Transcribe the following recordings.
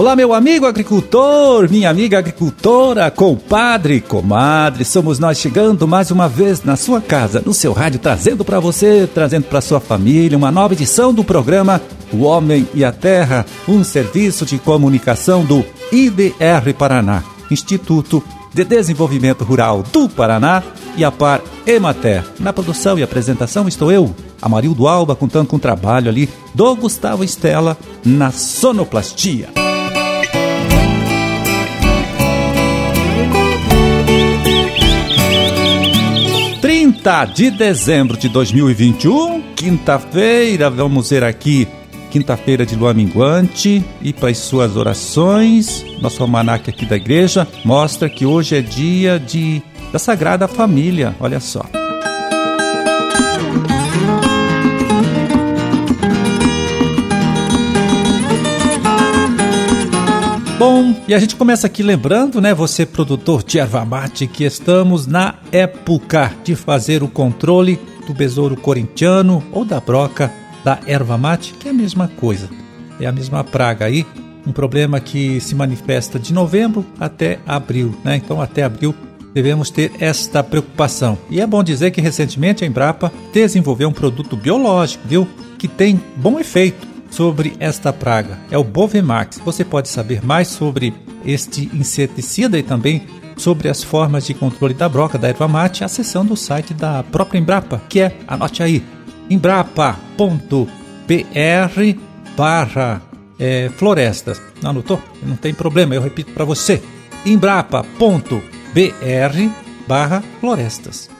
Olá, meu amigo agricultor, minha amiga agricultora, compadre, comadre, somos nós chegando mais uma vez na sua casa, no seu rádio, trazendo para você, trazendo para sua família uma nova edição do programa O Homem e a Terra, um serviço de comunicação do IDR Paraná, Instituto de Desenvolvimento Rural do Paraná e a Par Emater. Na produção e apresentação estou eu, Amarildo Alba, contando com o trabalho ali do Gustavo Estela na sonoplastia. 30 de dezembro de 2021, quinta-feira, vamos ver aqui, quinta-feira de lua minguante, e para as suas orações, nosso almanac aqui da igreja mostra que hoje é dia de da Sagrada Família, olha só. E a gente começa aqui lembrando, né, você produtor de erva mate, que estamos na época de fazer o controle do besouro corintiano ou da broca da erva mate, que é a mesma coisa. É a mesma praga aí, um problema que se manifesta de novembro até abril, né? Então até abril devemos ter esta preocupação. E é bom dizer que recentemente a Embrapa desenvolveu um produto biológico, viu, que tem bom efeito sobre esta praga. É o Bovemax. Você pode saber mais sobre este inseticida e também sobre as formas de controle da broca da erva mate acessando o site da própria Embrapa, que é, anote aí, embrapa.br barra é, florestas. Não anotou? Não tem problema, eu repito para você. embrapa.br barra florestas.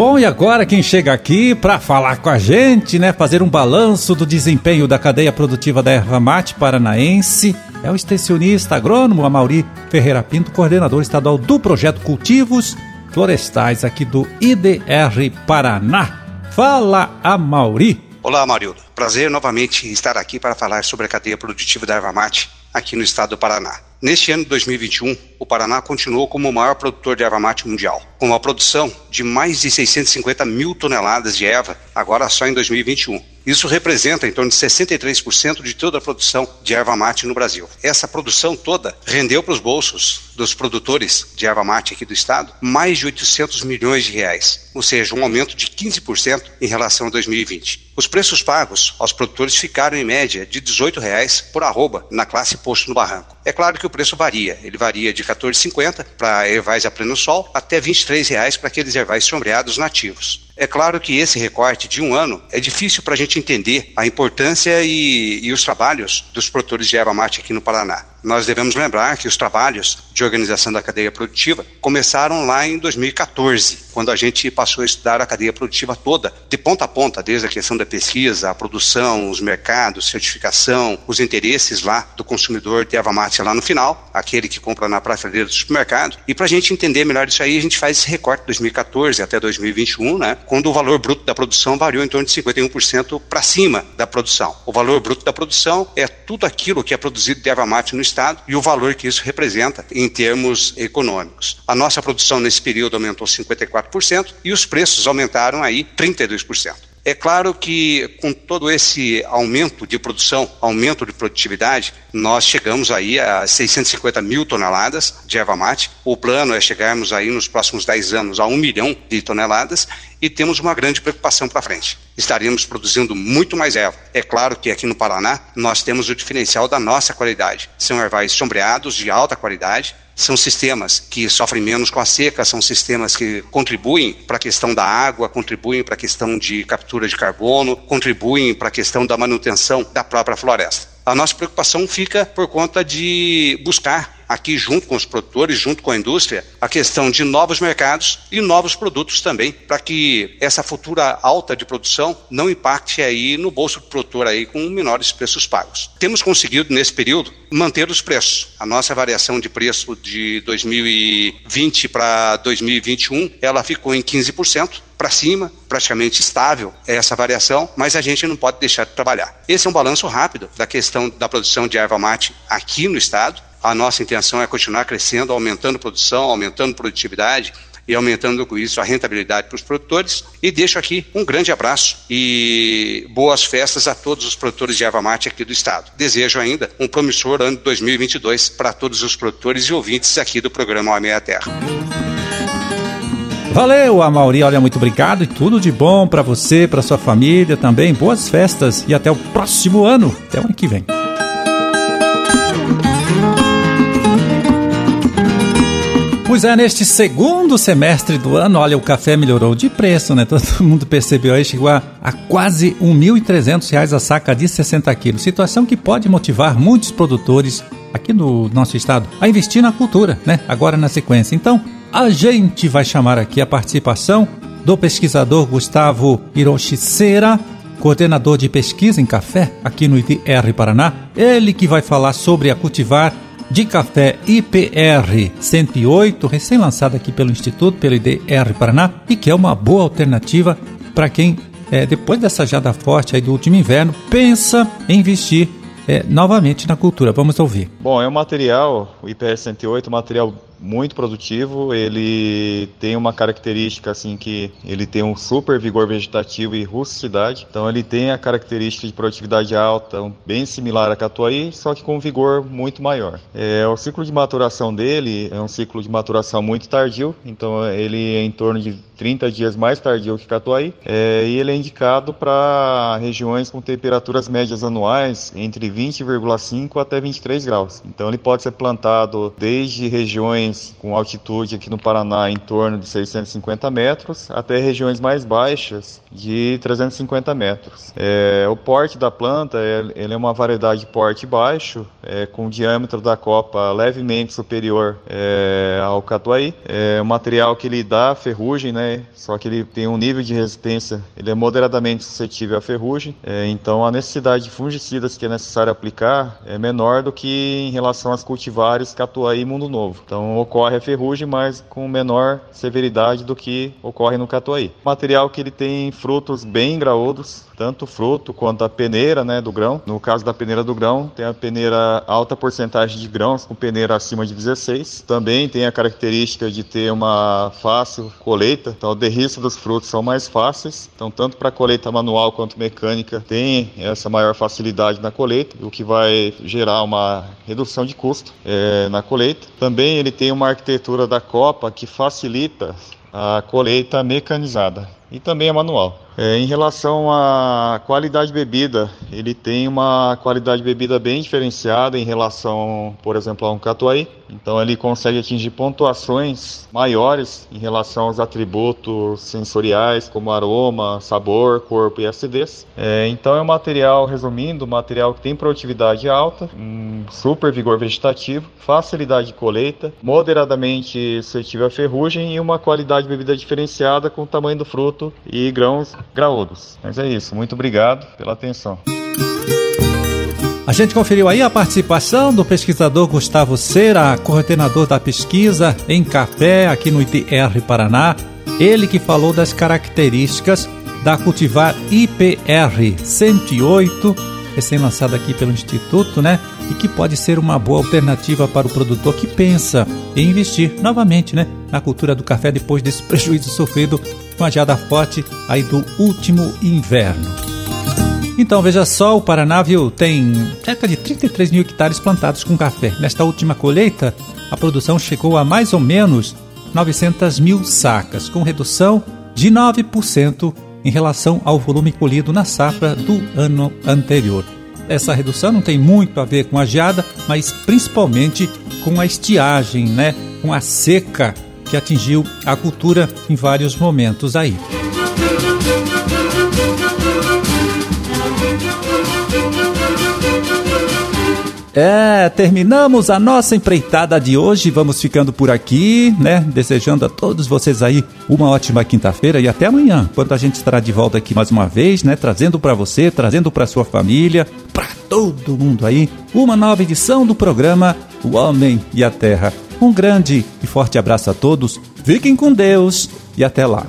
Bom, e agora quem chega aqui para falar com a gente, né, fazer um balanço do desempenho da cadeia produtiva da erva mate paranaense, é o extensionista agrônomo Amauri Ferreira Pinto, coordenador estadual do projeto Cultivos Florestais aqui do IDR Paraná. Fala, Amauri. Olá, Amarildo. Prazer novamente estar aqui para falar sobre a cadeia produtiva da erva mate aqui no estado do Paraná. Neste ano de 2021, o Paraná continuou como o maior produtor de erva mate mundial, com uma produção de mais de 650 mil toneladas de erva, agora só em 2021. Isso representa em torno de 63% de toda a produção de erva mate no Brasil. Essa produção toda rendeu para os bolsos dos produtores de erva mate aqui do estado mais de 800 milhões de reais, ou seja, um aumento de 15% em relação a 2020. Os preços pagos aos produtores ficaram em média de 18 reais por arroba na classe posto no barranco. É claro que o preço varia, ele varia de R$ 14,50 para ervais a pleno sol até 23 reais para aqueles ervais sombreados nativos. É claro que esse recorte de um ano é difícil para a gente entender a importância e, e, os trabalhos dos produtores de erva mate aqui no Paraná. Nós devemos lembrar que os trabalhos de organização da cadeia produtiva começaram lá em 2014, quando a gente passou a estudar a cadeia produtiva toda, de ponta a ponta, desde a questão da pesquisa, a produção, os mercados, certificação, os interesses lá do consumidor de erva mate lá no final, aquele que compra na prateleira do supermercado. E para a gente entender melhor isso aí, a gente faz esse recorte de 2014 até 2021, né, quando o valor bruto da produção variou em torno de 51% para cima da produção. O valor bruto da produção é tudo aquilo que é produzido de erva mate no Estado e o valor que isso representa em termos econômicos. A nossa produção nesse período aumentou 54% e os preços aumentaram aí 32%. É claro que com todo esse aumento de produção, aumento de produtividade, nós chegamos aí a 650 mil toneladas de erva mate. O plano é chegarmos aí nos próximos 10 anos a 1 milhão de toneladas e temos uma grande preocupação para frente. Estaríamos produzindo muito mais erva. É claro que aqui no Paraná nós temos o diferencial da nossa qualidade. São ervais sombreados de alta qualidade, são sistemas que sofrem menos com a seca, são sistemas que contribuem para a questão da água, contribuem para a questão de captura de carbono, contribuem para a questão da manutenção da própria floresta. A nossa preocupação fica por conta de buscar aqui junto com os produtores, junto com a indústria, a questão de novos mercados e novos produtos também, para que essa futura alta de produção não impacte aí no bolso do produtor aí com menores preços pagos. Temos conseguido nesse período manter os preços. A nossa variação de preço de 2020 para 2021, ela ficou em 15% para cima, praticamente estável essa variação, mas a gente não pode deixar de trabalhar. Esse é um balanço rápido da questão da produção de erva mate aqui no estado. A nossa intenção é continuar crescendo, aumentando produção, aumentando produtividade e aumentando com isso a rentabilidade para os produtores. E deixo aqui um grande abraço e boas festas a todos os produtores de erva aqui do estado. Desejo ainda um promissor ano 2022 para todos os produtores e ouvintes aqui do programa Homem à Terra. Valeu, Amauri. Olha, muito obrigado e tudo de bom para você, para sua família também. Boas festas e até o próximo ano. Até o ano que vem. Pois é, neste segundo semestre do ano, olha, o café melhorou de preço, né? Todo mundo percebeu aí, chegou a, a quase R$ 1.300 a saca de 60 quilos. Situação que pode motivar muitos produtores aqui no nosso estado a investir na cultura, né? Agora na sequência. Então, a gente vai chamar aqui a participação do pesquisador Gustavo Hiroshi Cera, coordenador de pesquisa em café aqui no IDR Paraná. Ele que vai falar sobre a cultivar de café IPR 108, recém-lançado aqui pelo Instituto, pelo IDR Paraná, e que é uma boa alternativa para quem, é, depois dessa jada forte aí do último inverno, pensa em investir é, novamente na cultura. Vamos ouvir. Bom, é um material, o IPR 108, um material muito produtivo, ele tem uma característica assim que ele tem um super vigor vegetativo e rusticidade, então ele tem a característica de produtividade alta, bem similar a catuai, só que com um vigor muito maior. É, o ciclo de maturação dele é um ciclo de maturação muito tardio, então ele é em torno de 30 dias mais tardio que catuai, é, e ele é indicado para regiões com temperaturas médias anuais entre 20,5 até 23 graus. Então ele pode ser plantado desde regiões regiões com altitude aqui no Paraná em torno de 650 metros, até regiões mais baixas de 350 metros. É, o porte da planta é, ele é uma variedade de porte baixo, é, com o diâmetro da copa levemente superior é, ao catuai. É um material que ele dá ferrugem, né? Só que ele tem um nível de resistência, ele é moderadamente suscetível à ferrugem. É, então a necessidade de fungicidas que é necessário aplicar é menor do que em relação às cultivares catuai e mundo novo. Então ocorre a ferrugem, mas com menor severidade do que ocorre no catuai. Material que ele tem frutos bem graúdos, tanto fruto quanto a peneira né, do grão. No caso da peneira do grão, tem a peneira alta porcentagem de grãos, com peneira acima de 16. Também tem a característica de ter uma fácil colheita, então o derriço dos frutos são mais fáceis. Então, tanto para colheita manual quanto mecânica, tem essa maior facilidade na colheita, o que vai gerar uma redução de custo é, na colheita. Também ele tem uma arquitetura da copa que facilita a colheita mecanizada e também é manual. É, em relação à qualidade de bebida, ele tem uma qualidade de bebida bem diferenciada em relação, por exemplo, a um catuai. Então ele consegue atingir pontuações maiores em relação aos atributos sensoriais, como aroma, sabor, corpo e acidez. É, então é um material, resumindo, um material que tem produtividade alta, um super vigor vegetativo, facilidade de colheita, moderadamente suscetível à ferrugem e uma qualidade de bebida diferenciada com o tamanho do fruto e grãos graúdos. Mas é isso, muito obrigado pela atenção. A gente conferiu aí a participação do pesquisador Gustavo Cera, coordenador da pesquisa em café aqui no ITR Paraná. Ele que falou das características da cultivar IPR 108, recém-lançada aqui pelo Instituto, né? E que pode ser uma boa alternativa para o produtor que pensa em investir novamente, né? Na cultura do café depois desse prejuízo sofrido com a geada forte aí do último inverno. Então veja só, o Paraná viu, tem cerca de 33 mil hectares plantados com café. Nesta última colheita, a produção chegou a mais ou menos 900 mil sacas, com redução de 9% em relação ao volume colhido na safra do ano anterior. Essa redução não tem muito a ver com a geada, mas principalmente com a estiagem, né? com a seca que atingiu a cultura em vários momentos aí. É, terminamos a nossa empreitada de hoje. Vamos ficando por aqui, né? Desejando a todos vocês aí uma ótima quinta-feira e até amanhã, quando a gente estará de volta aqui mais uma vez, né? Trazendo para você, trazendo para sua família, para todo mundo aí, uma nova edição do programa O Homem e a Terra. Um grande e forte abraço a todos, fiquem com Deus e até lá.